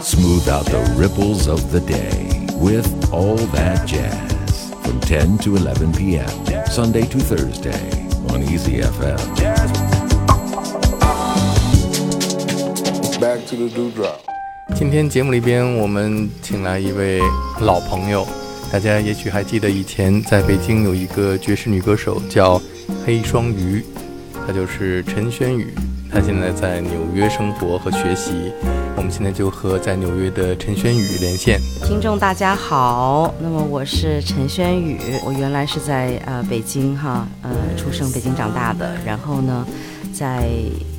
Smooth out the ripples of the day with all that jazz from 10 to 11 p.m. Sunday to Thursday on Easy FM. Back to the dewdrop. 今天节目里边，我们请来一位老朋友，大家也许还记得以前在北京有一个爵士女歌手叫黑双鱼，她就是陈轩宇。 她现在在纽约生活和学习。我们现在就和在纽约的陈轩宇连线。听众大家好，那么我是陈轩宇，我原来是在呃北京哈，呃出生北京长大的，然后呢，在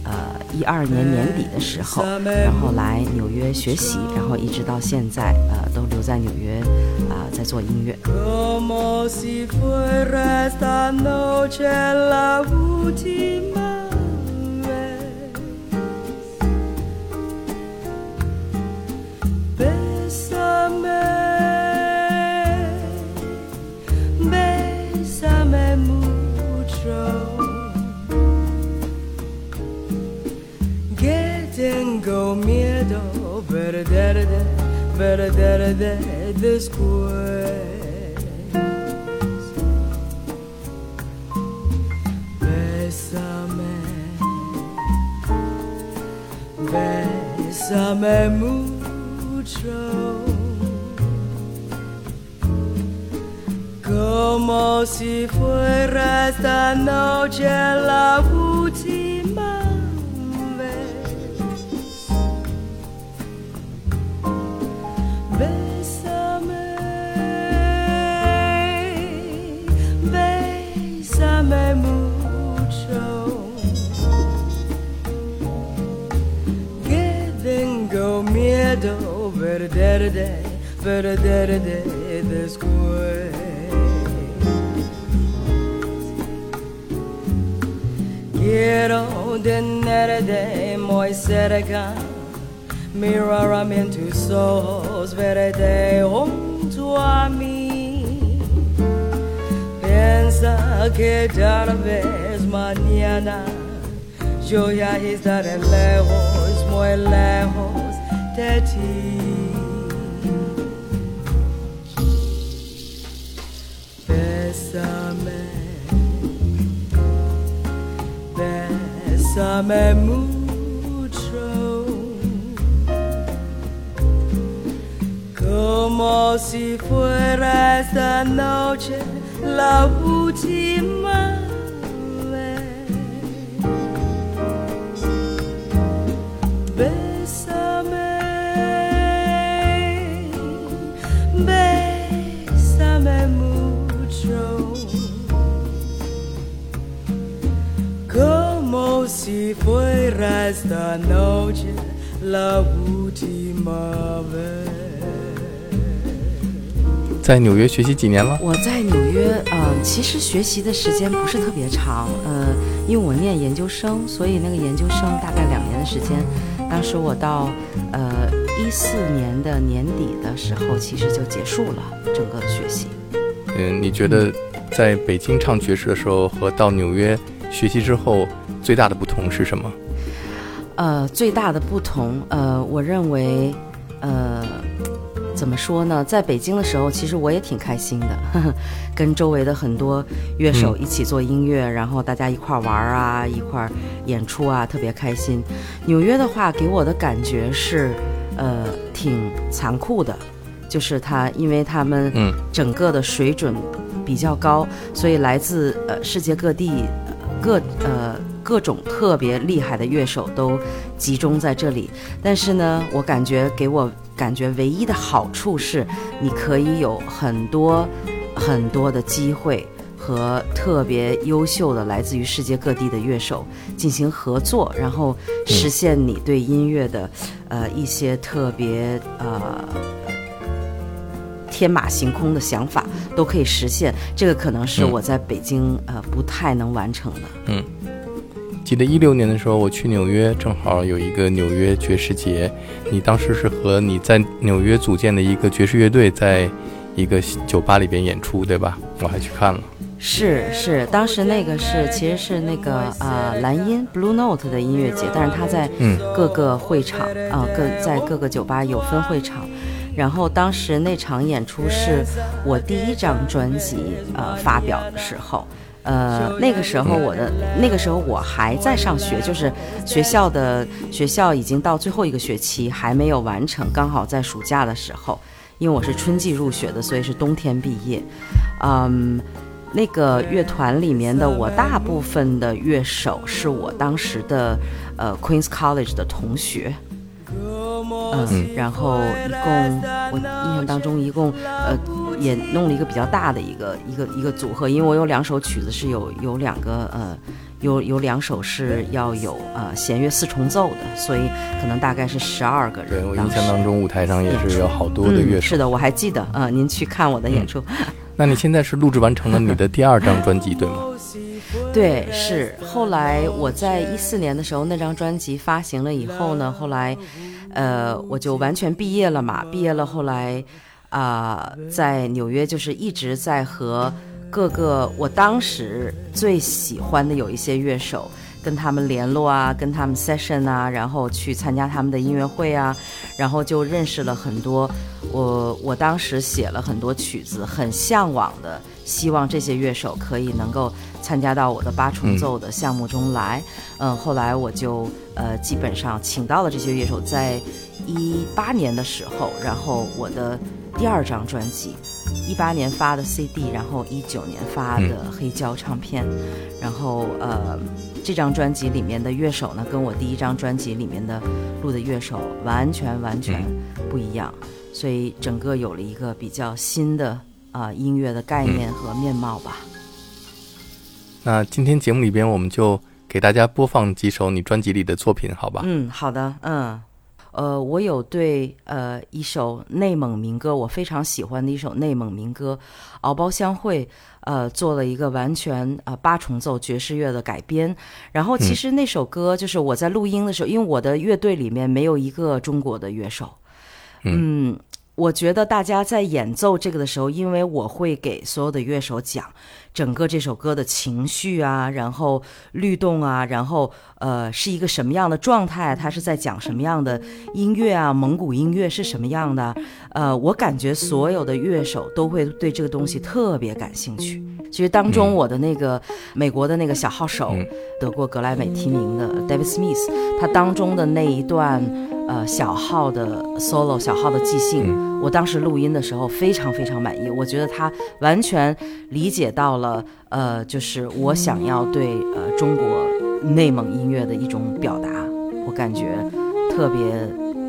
呃一二年年底的时候，然后来纽约学习，然后一直到现在呃都留在纽约啊、在做音乐。Como si miedo perderte, perderte después. Bésame, bésame mucho. Como si fuera esta noche la última perderte, perderte después. Quiero tenerte muy cerca, mirarme en tus ojos, verte junto a mí. Piensa que tal vez mañana yo ya estaré lejos, muy lejos de ti. 在纽约学习几年了？我在纽约，呃，其实学习的时间不是特别长，呃，因为我念研究生，所以那个研究生大概两年的时间。当时我到呃一四年的年底的时候，其实就结束了整个的学习。嗯，你觉得在北京唱爵士的时候和到纽约学习之后最大的不同是什么？呃，最大的不同，呃，我认为，呃，怎么说呢？在北京的时候，其实我也挺开心的，呵 呵跟周围的很多乐手一起做音乐，然后大家一块儿玩啊，一块儿演出啊，特别开心。纽约的话，给我的感觉是，呃，挺残酷的，就是他，因为他们嗯整个的水准比较高，所以来自呃世界各地各呃各种特别厉害的乐手都集中在这里。但是呢，我感觉给我感觉唯一的好处是，你可以有很多很多的机会。和特别优秀的来自于世界各地的乐手进行合作，然后实现你对音乐的，呃一些特别呃天马行空的想法都可以实现。这个可能是嗯我在北京呃不太能完成的。记得一六年的时候，我去纽约，正好有一个纽约爵士节。你当时是和你在纽约组建的一个爵士乐队，在一个酒吧里边演出，对吧？我还去看了。是是，当时那个是其实是那个呃蓝音 Blue Note 的音乐节，但是他在嗯各个会场啊、各在各个酒吧有分会场。然后当时那场演出是我第一张专辑呃发表的时候，呃那个时候我的那个时候我还在上学，就是学校的学校已经到最后一个学期还没有完成，刚好在暑假的时候，因为我是春季入学的，所以是冬天毕业，嗯。那个乐团里面的我大部分的乐手是我当时的呃 Queens College 的同学，嗯，然后一共我印象当中一共呃也弄了一个比较大的一个一个一个组合，因为我有两首曲子是有有两个呃有有两首是要有呃弦乐四重奏的，所以可能大概是十二个人。对我印象当中，舞台上也是有好多的乐嗯、手。是的，我还记得，呃，您去看我的演出。那你现在是录制完成了你的第二张专辑，对吗？对，是后来我在一四年的时候，那张专辑发行了以后呢，后来，呃，我就完全毕业了嘛。毕业了，后来啊、在纽约就是一直在和各个我当时最喜欢的有一些乐手。跟他们联络啊，跟他们 session 啊，然后去参加他们的音乐会啊，然后就认识了很多我我当时写了很多曲子，很向往的，希望这些乐手可以能够参加到我的八重奏的项目中来。嗯，后来我就呃基本上请到了这些乐手，在一八年的时候，然后我的第二张专辑。一八年发的 CD，然后一九年发的黑胶唱片，然后呃，这张专辑里面的乐手呢，跟我第一张专辑里面的录的乐手完全完全不一样，所以整个有了一个比较新的啊、音乐的概念和面貌吧。那今天节目里边，我们就给大家播放几首你专辑里的作品，好吧？嗯，好的，嗯，呃，我有对呃一首内蒙民歌，我非常喜欢的一首内蒙民歌《敖包相会》，呃，做了一个完全呃八重奏爵士乐的改编。然后其实那首歌就是我在录音的时候，因为我的乐队里面没有一个中国的乐手，嗯。我觉得大家在演奏这个的时候，因为我会给所有的乐手讲整个这首歌的情绪啊，然后律动啊，然后呃是一个什么样的状态，它是在讲什么样的音乐啊，蒙古音乐是什么样的，呃，我感觉所有的乐手都会对这个东西特别感兴趣。其实当中我的那个美国的那个小号手，得过格莱美提名的 David Smith，他当中的那一段呃小号的 solo 小号的即兴，我当时录音的时候非常非常满意，我觉得他完全理解到了呃，就是我想要对呃中国内蒙音乐的一种表达，我感觉特别。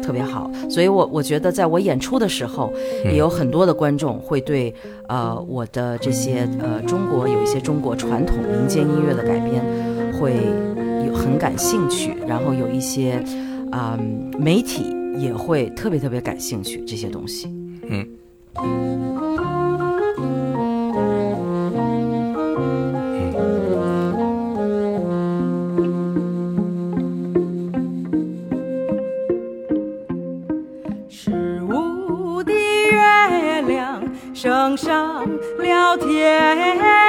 特别好，所以我我觉得在我演出的时候，也有很多的观众会对呃我的这些呃中国有一些中国传统民间音乐的改编会有很感兴趣，然后有一些啊、媒体也会特别特别感兴趣这些东西。嗯。十五的月亮升上了天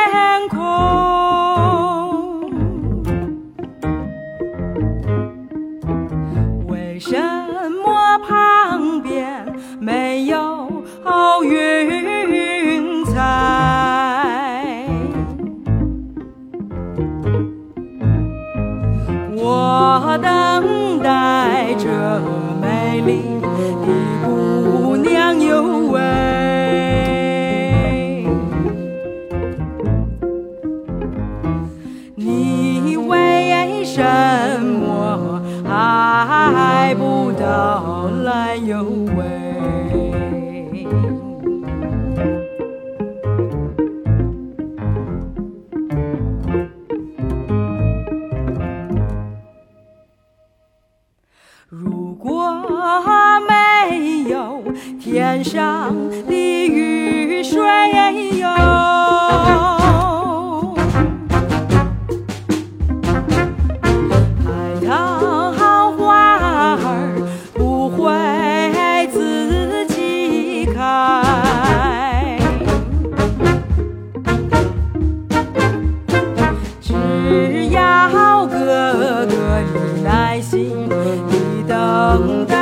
Allah'ın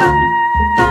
Música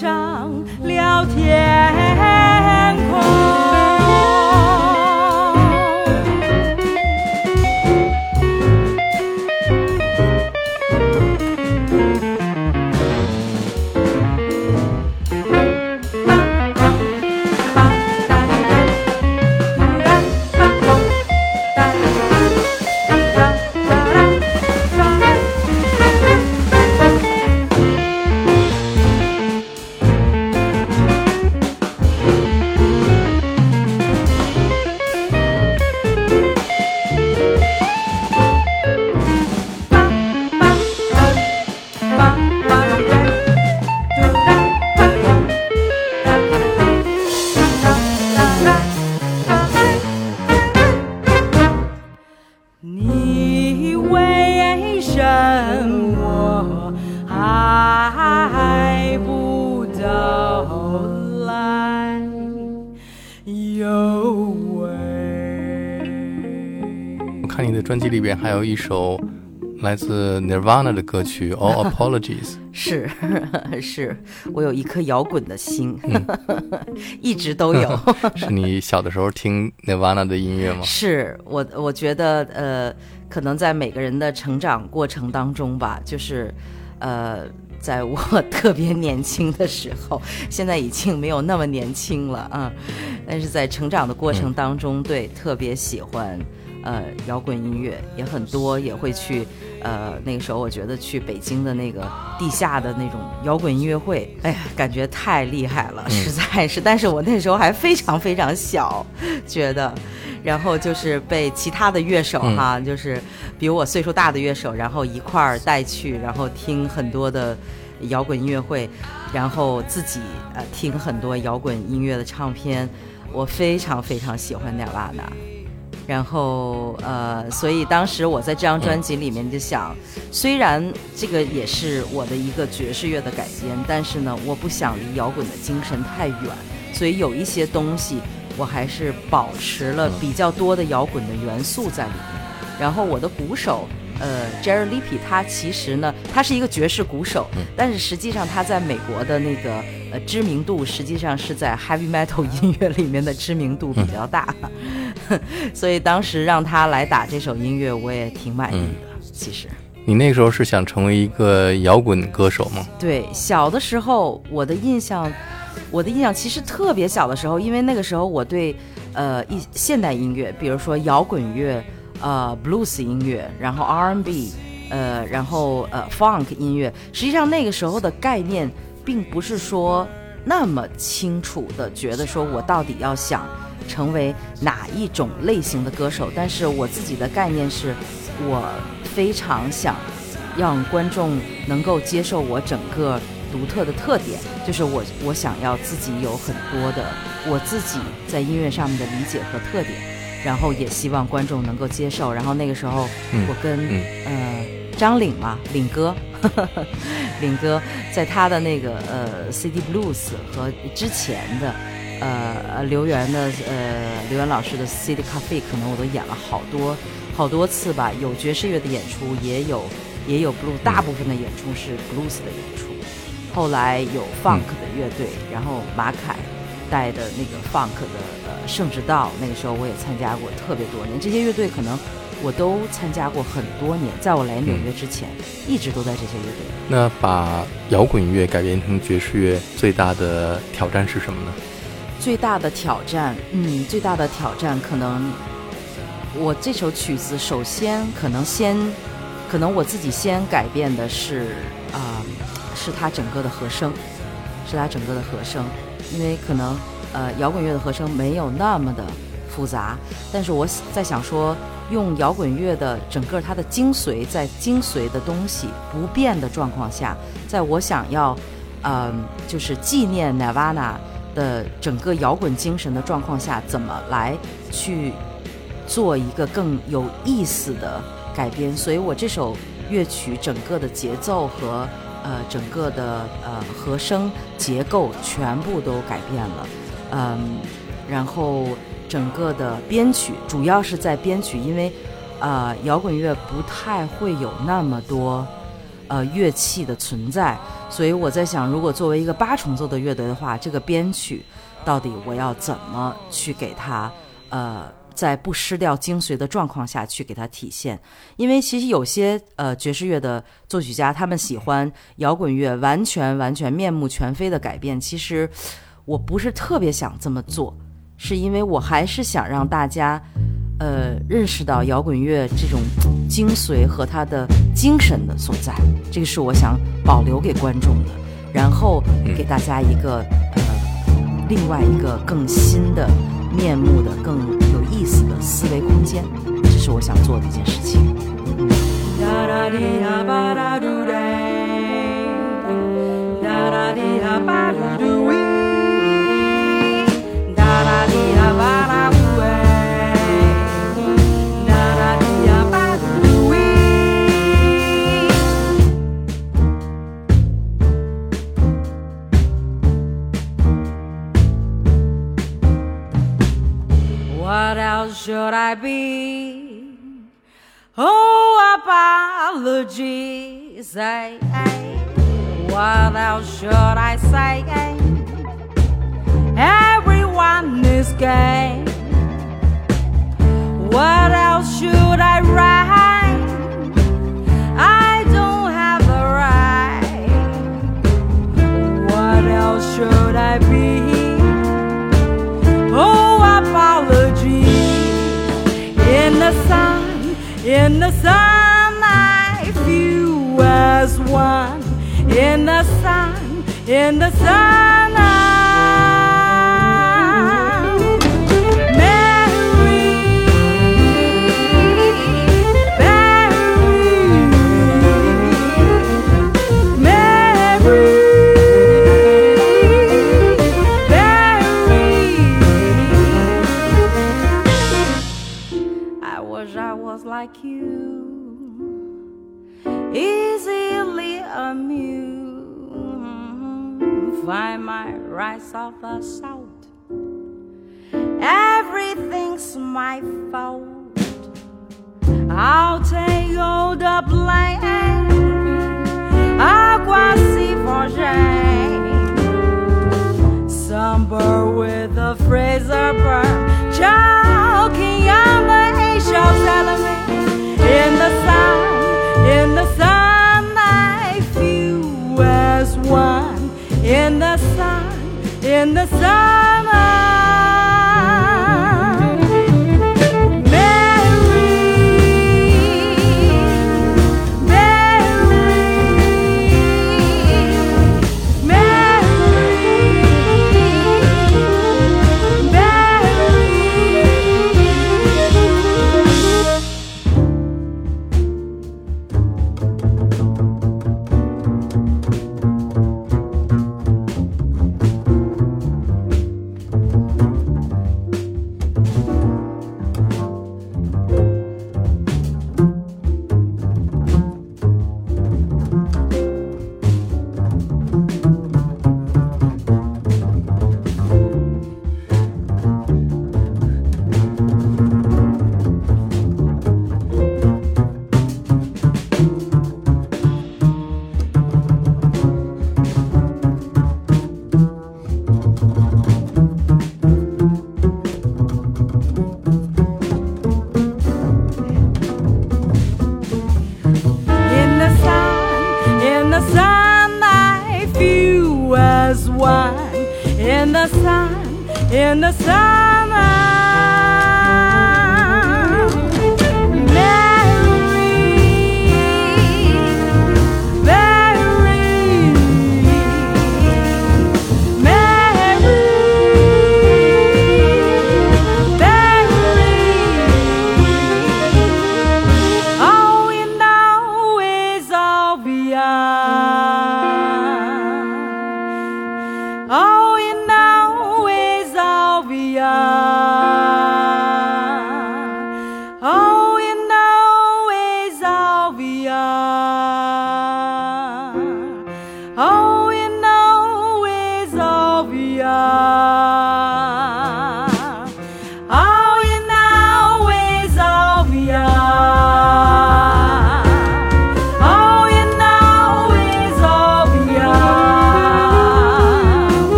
上了天。还有一首来自 Nirvana 的歌曲《All Apologies》。是 是，我有一颗摇滚的心，一直都有。是你小的时候听 Nirvana 的音乐吗？是我，我觉得呃，可能在每个人的成长过程当中吧，就是呃，在我特别年轻的时候，现在已经没有那么年轻了啊，但是在成长的过程当中，对，特别喜欢呃摇滚音乐，也很多，也会去呃那个时候，我觉得去北京的那个地下的那种摇滚音乐会，哎呀，感觉太厉害了，实在是，但是我那时候还非常非常小，觉得。然后就是被其他的乐手哈，就是比我岁数大的乐手，然后一块儿带去，然后听很多的摇滚音乐会，然后自己呃听很多摇滚音乐的唱片，我非常非常喜欢 Nirvana。然后呃，所以当时我在这张专辑里面就想，虽然这个也是我的一个爵士乐的改编，但是呢，我不想离摇滚的精神太远，所以有一些东西我还是保持了比较多的摇滚的元素在里面。然后我的鼓手，呃，Jerry Lippy，他其实呢，他是一个爵士鼓手，但是实际上他在美国的那个呃知名度，实际上是在 Heavy Metal 音乐里面的知名度比较大，所以当时让他来打这首音乐，我也挺满意的。其实，你那个时候是想成为一个摇滚歌手吗？对，小的时候我的印象，我的印象其实特别小的时候，因为那个时候我对呃一现代音乐，比如说摇滚乐。呃，blues 音乐，然后 R&B，呃，然后呃，funk 音乐，实际上那个时候的概念，并不是说那么清楚的觉得说我到底要想成为哪一种类型的歌手，但是我自己的概念是，我非常想让观众能够接受我整个独特的特点，就是我我想要自己有很多的我自己在音乐上面的理解和特点。然后也希望观众能够接受。然后那个时候，我跟呃张领嘛，领哥，领哥在他的那个呃 CD Blues 和之前的呃刘源的呃刘源老师的 CD Cafe，可能我都演了好多好多次吧。有爵士乐的演出，也有也有 Blue，大部分的演出是 Blues 的演出。后来有 Funk 的乐队，然后马凯。带的那个 funk 的呃圣之道，那个时候我也参加过特别多年。这些乐队可能我都参加过很多年，在我来纽约之前，一直都在这些乐队。那把摇滚乐改编成爵士乐，最大的挑战是什么呢？最大的挑战，嗯，最大的挑战可能我这首曲子，首先可能先，可能我自己先改变的是啊，是它整个的和声，是它整个的和声。因为可能，呃，摇滚乐的和声没有那么的复杂，但是我在想说，用摇滚乐的整个它的精髓，在精髓的东西不变的状况下，在我想要，嗯，就是纪念 Nirvana 的整个摇滚精神的状况下，怎么来去做一个更有意思的改编。所以我这首乐曲整个的节奏和呃整个的呃和声结构全部都改变了，嗯，然后整个的编曲主要是在编曲，因为呃摇滚乐不太会有那么多。呃，乐器的存在，所以我在想，如果作为一个八重奏的乐队的话，这个编曲到底我要怎么去给它，呃，在不失掉精髓的状况下去给它体现？因为其实有些呃爵士乐的作曲家，他们喜欢摇滚乐完全完全面目全非的改变。其实我不是特别想这么做，是因为我还是想让大家。呃，认识到摇滚乐这种精髓和它的精神的所在，这个是我想保留给观众的，然后给大家一个呃另外一个更新的面目的、更有意思的思维空间，这是我想做的一件事情。Should I be? Oh, apologies. Say, what else should I say? Everyone is gay. What else should I write? I don't have the right. What else should I be? Oh, apologies in the sun, in the sun, I feel as one. In the sun, in the sun, price of the salt. Everything's my fault. I'll take all the blame. Água se forjei. Somber with a Fraser. In the sun,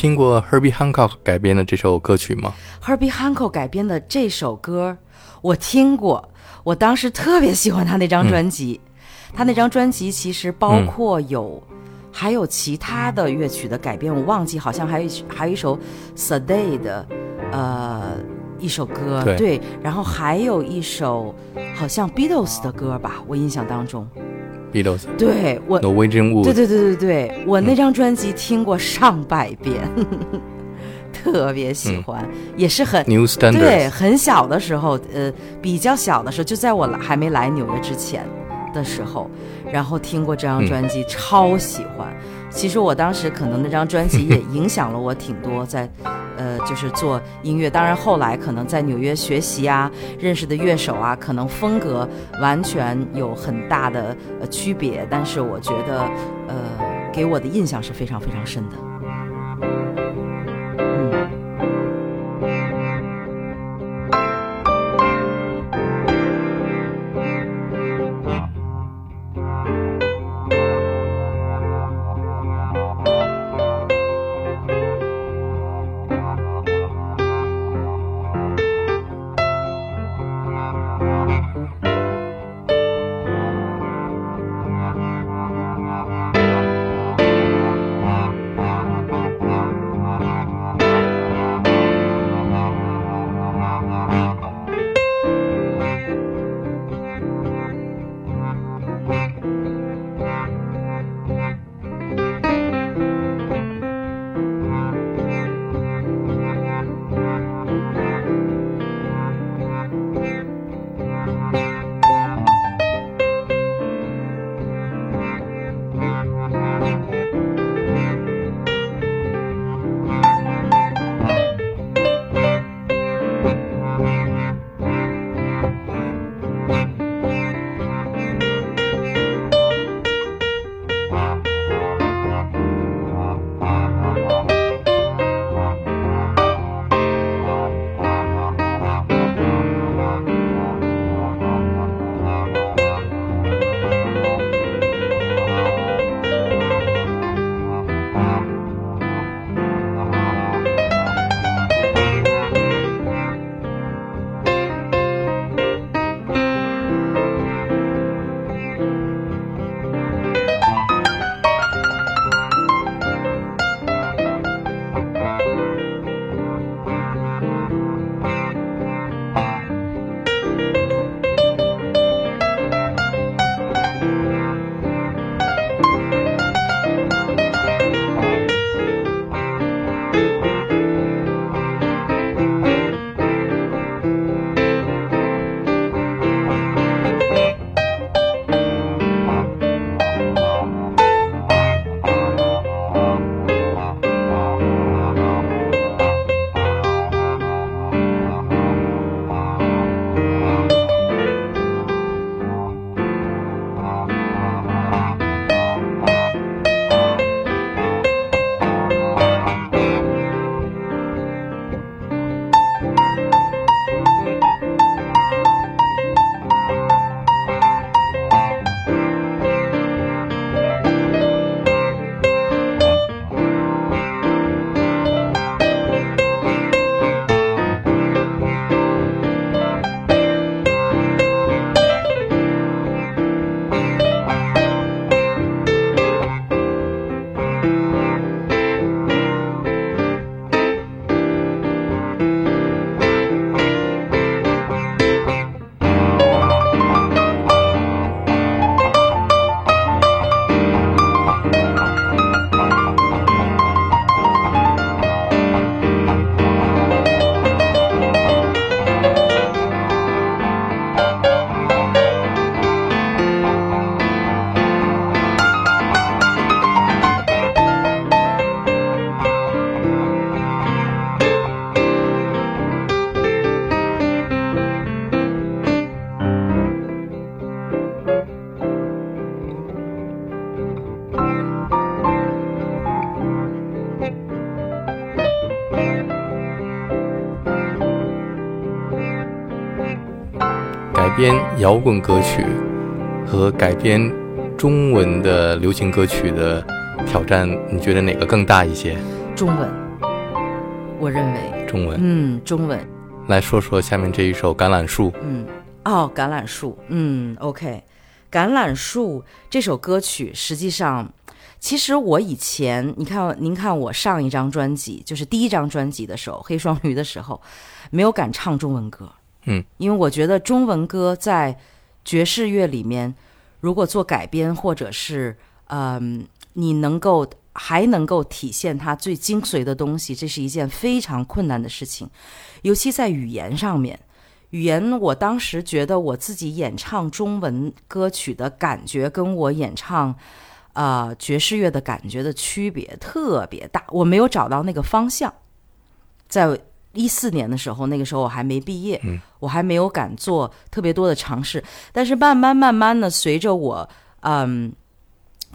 听过 Herbie Hancock 改编的这首歌曲吗？Herbie Hancock 改编的这首歌，我听过，我当时特别喜欢他那张专辑。他那张专辑其实包括有，还有其他的乐曲的改编，我忘记，好像还有一还有一首 Sade 的，呃，一首歌，对然后还有一首好像 Beatles 的歌吧，我印象当中，Beatles 对我对对对对对，我那张专辑听过上百遍，特别喜欢，也是很 New 对很小的时候，呃，比较小的时候，就在我还没来纽约之前的时候，然后听过这张专辑，超喜欢。其实我当时可能那张专辑 也影响了我挺多在，呃，就是做音乐。当然后来可能在纽约学习啊，认识的乐手啊，可能风格完全有很大的呃区别，但是我觉得，呃，给我的印象是非常非常深的。摇滚歌曲和改编中文的流行歌曲的挑战，你觉得哪个更大一些？中文，我认为，中文。嗯，中文，来说说下面这一首《橄榄树》。嗯，哦，橄榄树，嗯，OK，橄榄树这首歌曲，实际上，其实我以前，你看，您看我上一张专辑，就是第一张专辑的时候，《黑双鱼》的时候，没有敢唱中文歌，嗯，因为我觉得中文歌在爵士乐里面，如果做改编或者是，嗯，你能够还能够体现它最精髓的东西，这是一件非常困难的事情，尤其在语言上面。语言，我当时觉得我自己演唱中文歌曲的感觉，跟我演唱，呃，爵士乐的感觉的区别特别大，我没有找到那个方向。在一四年的时候，那个时候我还没毕业，嗯我还没有敢做特别多的尝试。但是慢慢慢慢的，随着我嗯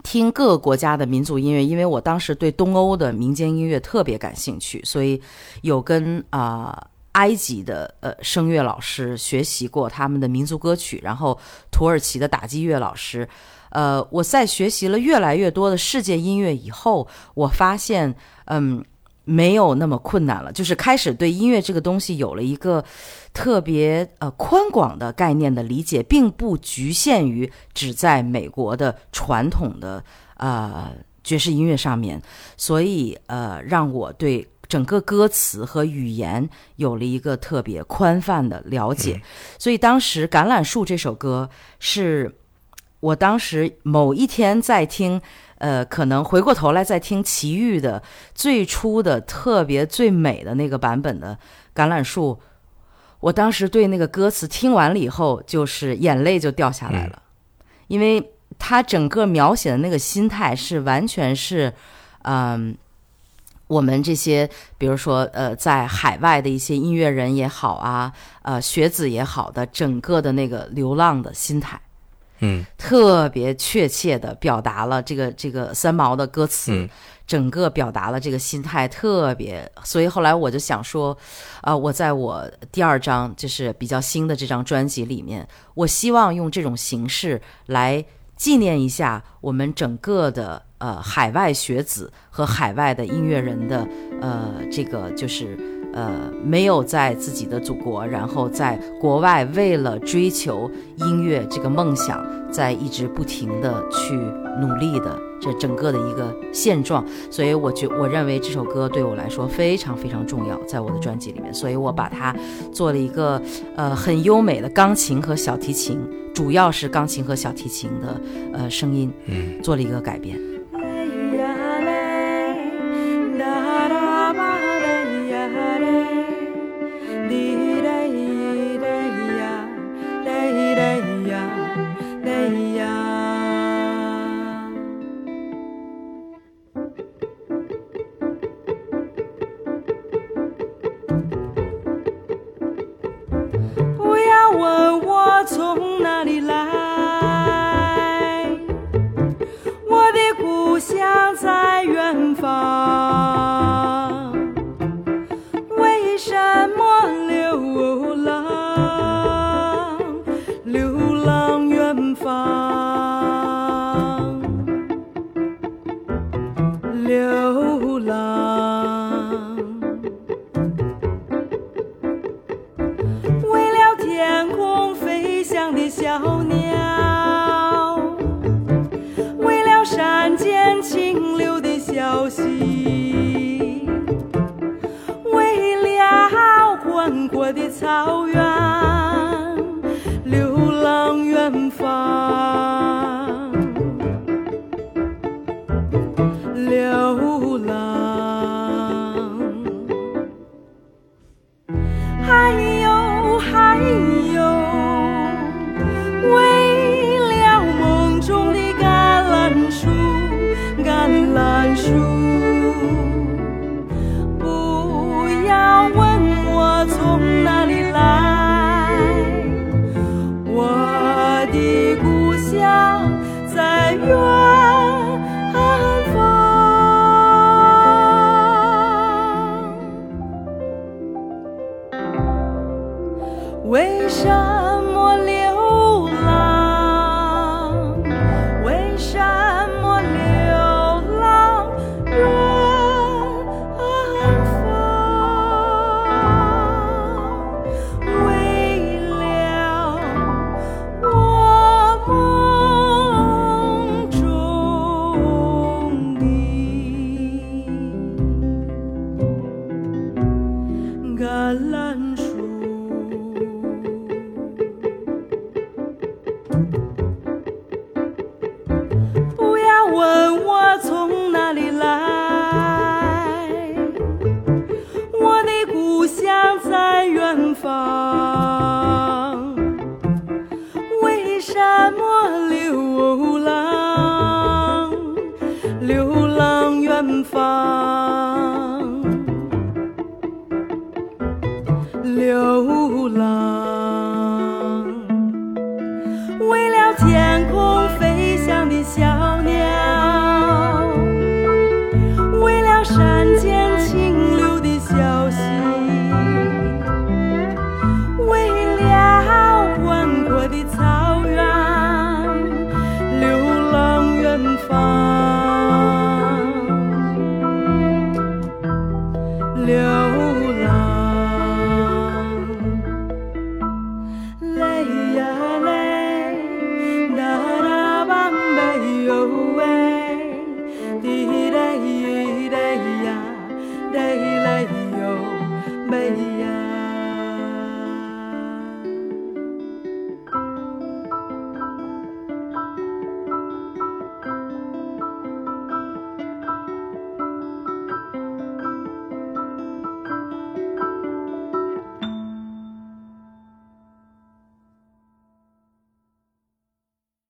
听各个国家的民族音乐，因为我当时对东欧的民间音乐特别感兴趣，所以有跟啊、埃及的呃声乐老师学习过他们的民族歌曲，然后土耳其的打击乐老师。呃，我在学习了越来越多的世界音乐以后，我发现，嗯，没有那么困难了，就是开始对音乐这个东西有了一个特别呃宽广的概念的理解，并不局限于只在美国的传统的呃爵士音乐上面，所以呃让我对整个歌词和语言有了一个特别宽泛的了解，所以当时《橄榄树》这首歌是我当时某一天在听。呃，可能回过头来再听齐豫的最初的特别最美的那个版本的《橄榄树》，我当时对那个歌词听完了以后，就是眼泪就掉下来了，因为他整个描写的那个心态是完全是，嗯、我们这些比如说呃，在海外的一些音乐人也好啊，呃，学子也好的整个的那个流浪的心态。嗯特别确切的表达了这个这个三毛的歌词，嗯整个表达了这个心态，特别。所以后来我就想说，啊、我在我第二张就是比较新的这张专辑里面，我希望用这种形式来纪念一下我们整个的呃海外学子和海外的音乐人的呃这个就是。呃，没有在自己的祖国，然后在国外为了追求音乐这个梦想，在一直不停的去努力的这整个的一个现状，所以我觉我认为这首歌对我来说非常非常重要，在我的专辑里面，所以我把它做了一个呃很优美的钢琴和小提琴，主要是钢琴和小提琴的呃声音，嗯，做了一个改编。